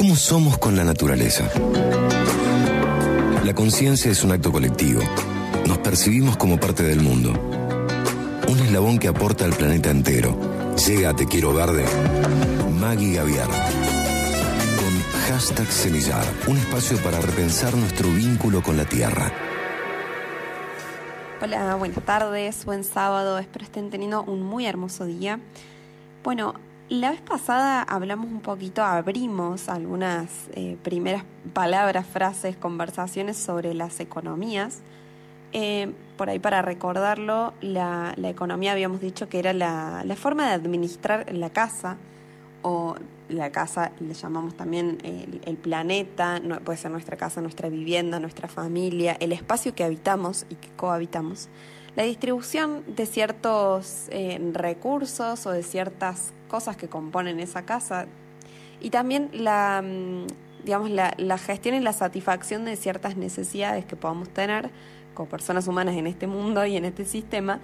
¿Cómo somos con la naturaleza? La conciencia es un acto colectivo. Nos percibimos como parte del mundo. Un eslabón que aporta al planeta entero. Llega a Te Quiero Verde. Maggie Gaviar. Con hashtag Semillar. Un espacio para repensar nuestro vínculo con la tierra. Hola, buenas tardes, buen sábado. Espero estén teniendo un muy hermoso día. Bueno, la vez pasada hablamos un poquito, abrimos algunas eh, primeras palabras, frases, conversaciones sobre las economías. Eh, por ahí para recordarlo, la, economía habíamos dicho que era la, forma de administrar la casa, o la casa le llamamos también el, planeta, puede ser nuestra casa, nuestra vivienda, nuestra familia, el espacio que habitamos y que cohabitamos la distribución de ciertos eh, recursos o de ciertas cosas que componen esa casa y también la, mm, digamos, la, gestión y la satisfacción de ciertas necesidades que podamos tener como personas humanas en este mundo y en este sistema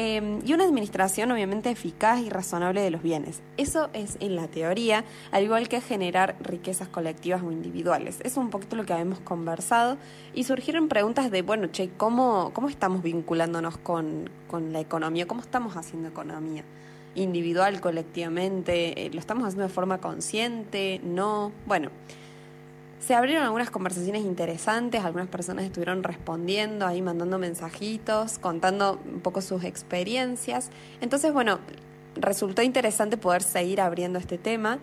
Em, y una administración obviamente eficaz y razonable de los bienes. Eso es en la teoría, al igual que generar riquezas colectivas o individuales. es un poquito lo que habíamos conversado y surgieron preguntas de, bueno, che, ¿cómo, cómo estamos vinculándonos con, con la economía? ¿Cómo estamos haciendo economía? Individual, colectivamente, eh, lo estamos haciendo de forma consciente, no, bueno, se abrieron algunas conversaciones interesantes, algunas personas estuvieron respondiendo, ahí mandando mensajitos, contando un poco sus experiencias. Entonces, bueno, resultó interesante poder seguir abriendo este tema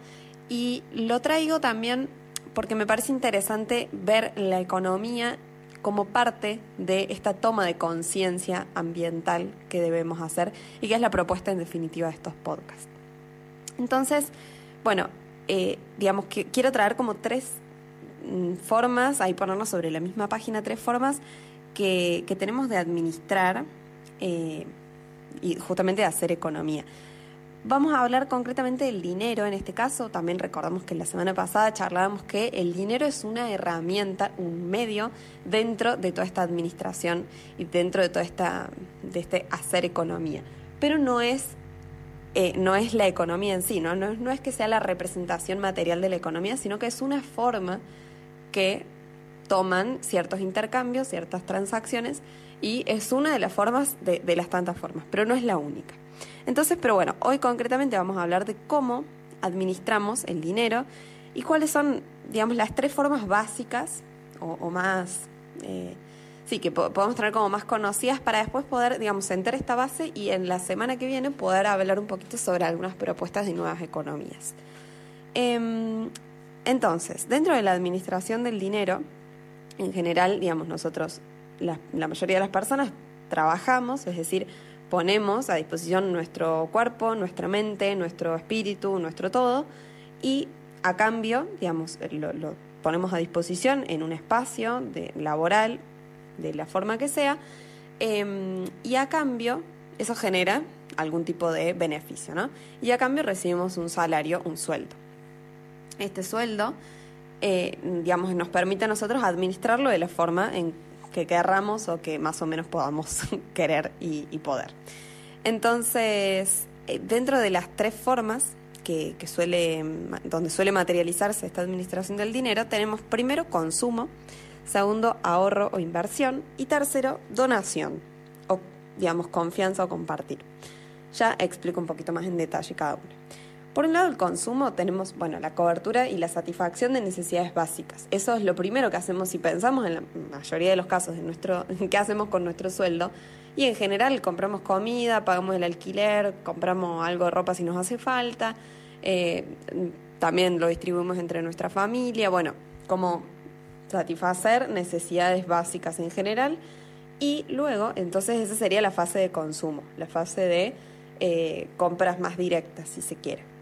y lo traigo también porque me parece interesante ver la economía como parte de esta toma de conciencia ambiental que debemos hacer y que es la propuesta en definitiva de estos podcasts. Entonces, bueno, eh, digamos que quiero traer como tres Mm, formas, ahí ponernos sobre la misma página, tres formas que, tenemos de administrar eh, y justamente de hacer economía. Vamos a hablar concretamente del dinero en este caso. También recordamos que la semana pasada charlábamos que el dinero es una herramienta, un medio dentro de toda esta administración y dentro de toda esta de este hacer economía. Pero no es eh, no es la economía en sí, ¿no? No, es que sea la representación material de la economía, sino que es una forma que toman ciertos intercambios, ciertas transacciones, y es una de las formas, de, las tantas formas, pero no es la única. Entonces, pero bueno, hoy concretamente vamos a hablar de cómo administramos el dinero y cuáles son, digamos, las tres formas básicas o, más, eh, sí, que podemos tener como más conocidas para después poder, digamos, sentar esta base y en la semana que viene poder hablar un poquito sobre algunas propuestas de nuevas economías. Em, entonces, dentro de la administración del dinero, en general, digamos, nosotros, la, mayoría de las personas, trabajamos, es decir, ponemos a disposición nuestro cuerpo, nuestra mente, nuestro espíritu, nuestro todo, y a cambio, digamos, lo, ponemos a disposición en un espacio laboral, de la forma que sea, em, y a cambio eso genera algún tipo de beneficio, ¿no? Y a cambio recibimos un salario, un sueldo este sueldo, eh, digamos, nos permite a nosotros administrarlo de la forma en que querramos o que más o menos podamos querer y, poder. Entonces, eh, dentro de las tres formas que, suele, donde suele materializarse esta administración del dinero, tenemos primero consumo, segundo ahorro o inversión y tercero donación o digamos confianza o compartir. Ya explico un poquito más en detalle cada uno. Por un lado, el consumo tenemos, bueno, la cobertura y la satisfacción de necesidades básicas. Eso es lo primero que hacemos si pensamos en la mayoría de los casos de nuestro, qué hacemos con nuestro sueldo. Y en general compramos comida, pagamos el alquiler, compramos algo de ropa si nos hace falta, eh, también lo distribuimos entre nuestra familia, bueno, como satisfacer necesidades básicas en general. Y luego, entonces esa sería la fase de consumo, la fase de eh, compras más directas, si se quiere.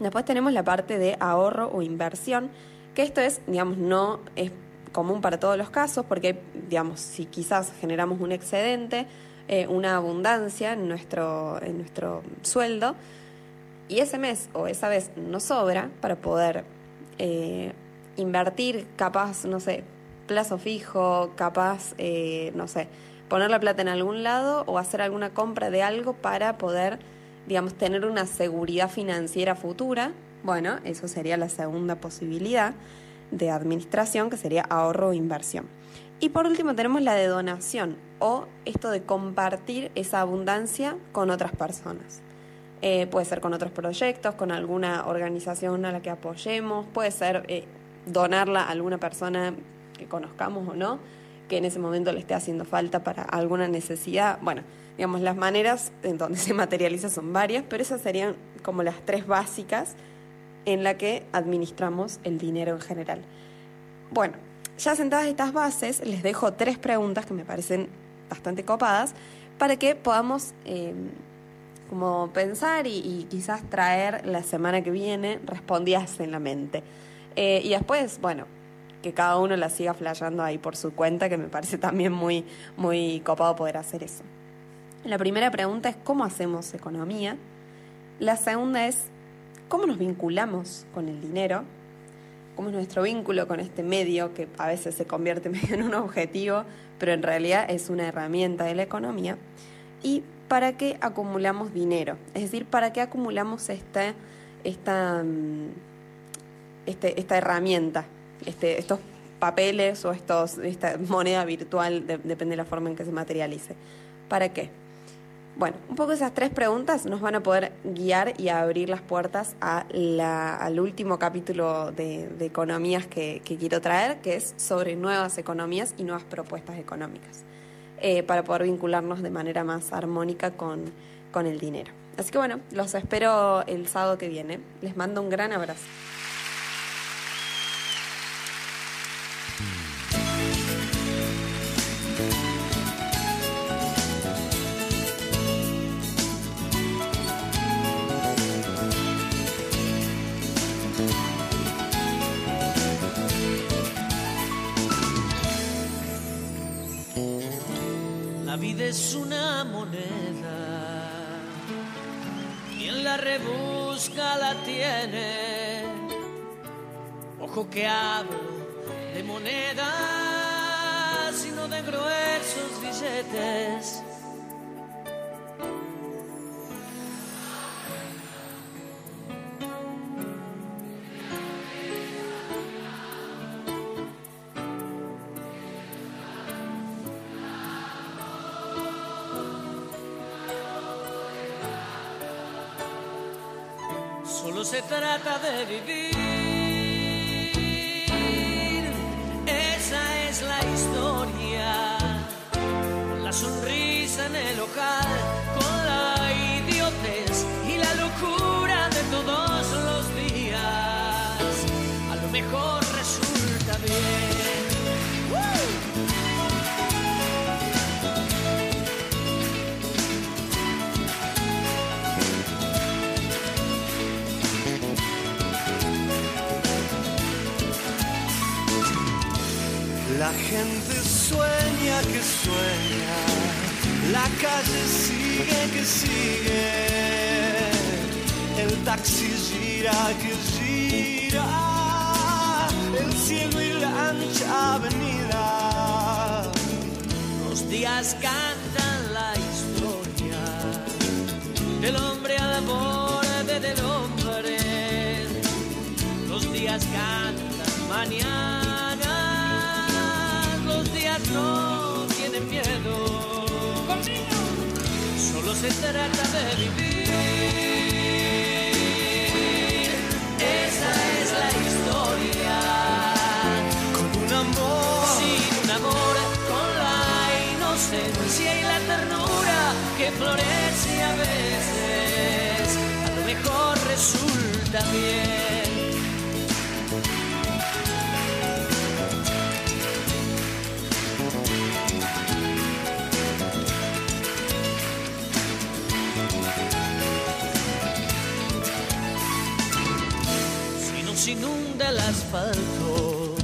Después tenemos la parte de ahorro o inversión, que esto es, digamos, no es común para todos los casos, porque, digamos, si quizás generamos un excedente, eh, una abundancia en nuestro, en nuestro sueldo, y ese mes o esa vez nos sobra para poder eh, invertir, capaz, no sé, plazo fijo, capaz, eh, no sé, poner la plata en algún lado o hacer alguna compra de algo para poder digamos, tener una seguridad financiera futura Bueno, eso sería la segunda posibilidad de administración, que sería ahorro o inversión. Y por último tenemos la de donación o esto de compartir esa abundancia con otras personas. Eh, puede ser con otros proyectos, con alguna organización a la que apoyemos, puede ser eh, donarla a alguna persona que conozcamos o no, que en ese momento le esté haciendo falta para alguna necesidad. Bueno, digamos, las maneras en donde se materializa son varias, pero esas serían como las tres básicas en la que administramos el dinero en general. Bueno, ya sentadas estas bases, les dejo tres preguntas que me parecen bastante copadas para que podamos eh, como pensar y, quizás traer la semana que viene respondidas en la mente. Eh, y después, bueno, que cada uno la siga flayando ahí por su cuenta, que me parece también muy, muy copado poder hacer eso. La primera pregunta es cómo hacemos economía. La segunda es cómo nos vinculamos con el dinero, cómo es nuestro vínculo con este medio que a veces se convierte en un objetivo, pero en realidad es una herramienta de la economía. Y para qué acumulamos dinero, es decir, para qué acumulamos esta, esta, mm, este, esta herramienta, este, estos papeles o estos, esta moneda virtual, depende de la forma en que se materialice. ¿Para qué? Bueno, un poco esas tres preguntas nos van a poder guiar y abrir las puertas a al último capítulo de, economías que, quiero traer, que es sobre nuevas economías y nuevas propuestas económicas, eh, para poder vincularnos de manera más armónica con, con el dinero. Así que bueno, los espero el sábado que viene. Les mando un gran abrazo. Rebusca la tiene. Ojo que hablo de monedas, sino de gruesos billetes se trata de vivir. Esa es la historia, con la sonrisa en el local, La gente sueña que sueña, la calle sigue que sigue, el taxi gira que gira, el cielo y la ancha avenida. Los días cantan la historia del hombre al borde del hombre. Los días cantan mañana florece a veces. A lo mejor resulta bien. Inunda el asfalto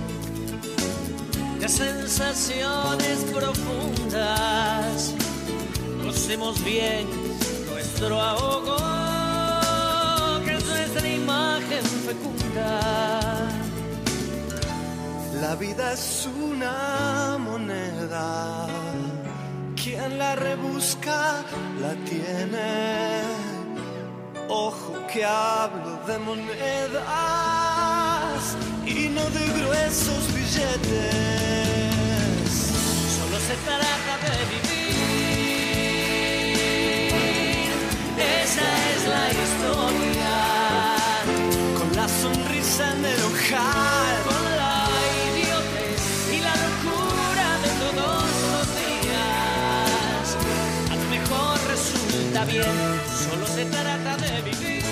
de sensaciones profundas. Conocemos bien nuestro ahogo, que es nuestra imagen fecunda. La vida es una moneda, quien la rebusca la tiene que hablo de monedas y no de gruesos billetes. Solo se trata de vivir. Esa es la historia. Con la sonrisa en el ojal. Con la idiotez y la locura de todos los días. A lo mejor resulta bien. Solo se trata de vivir.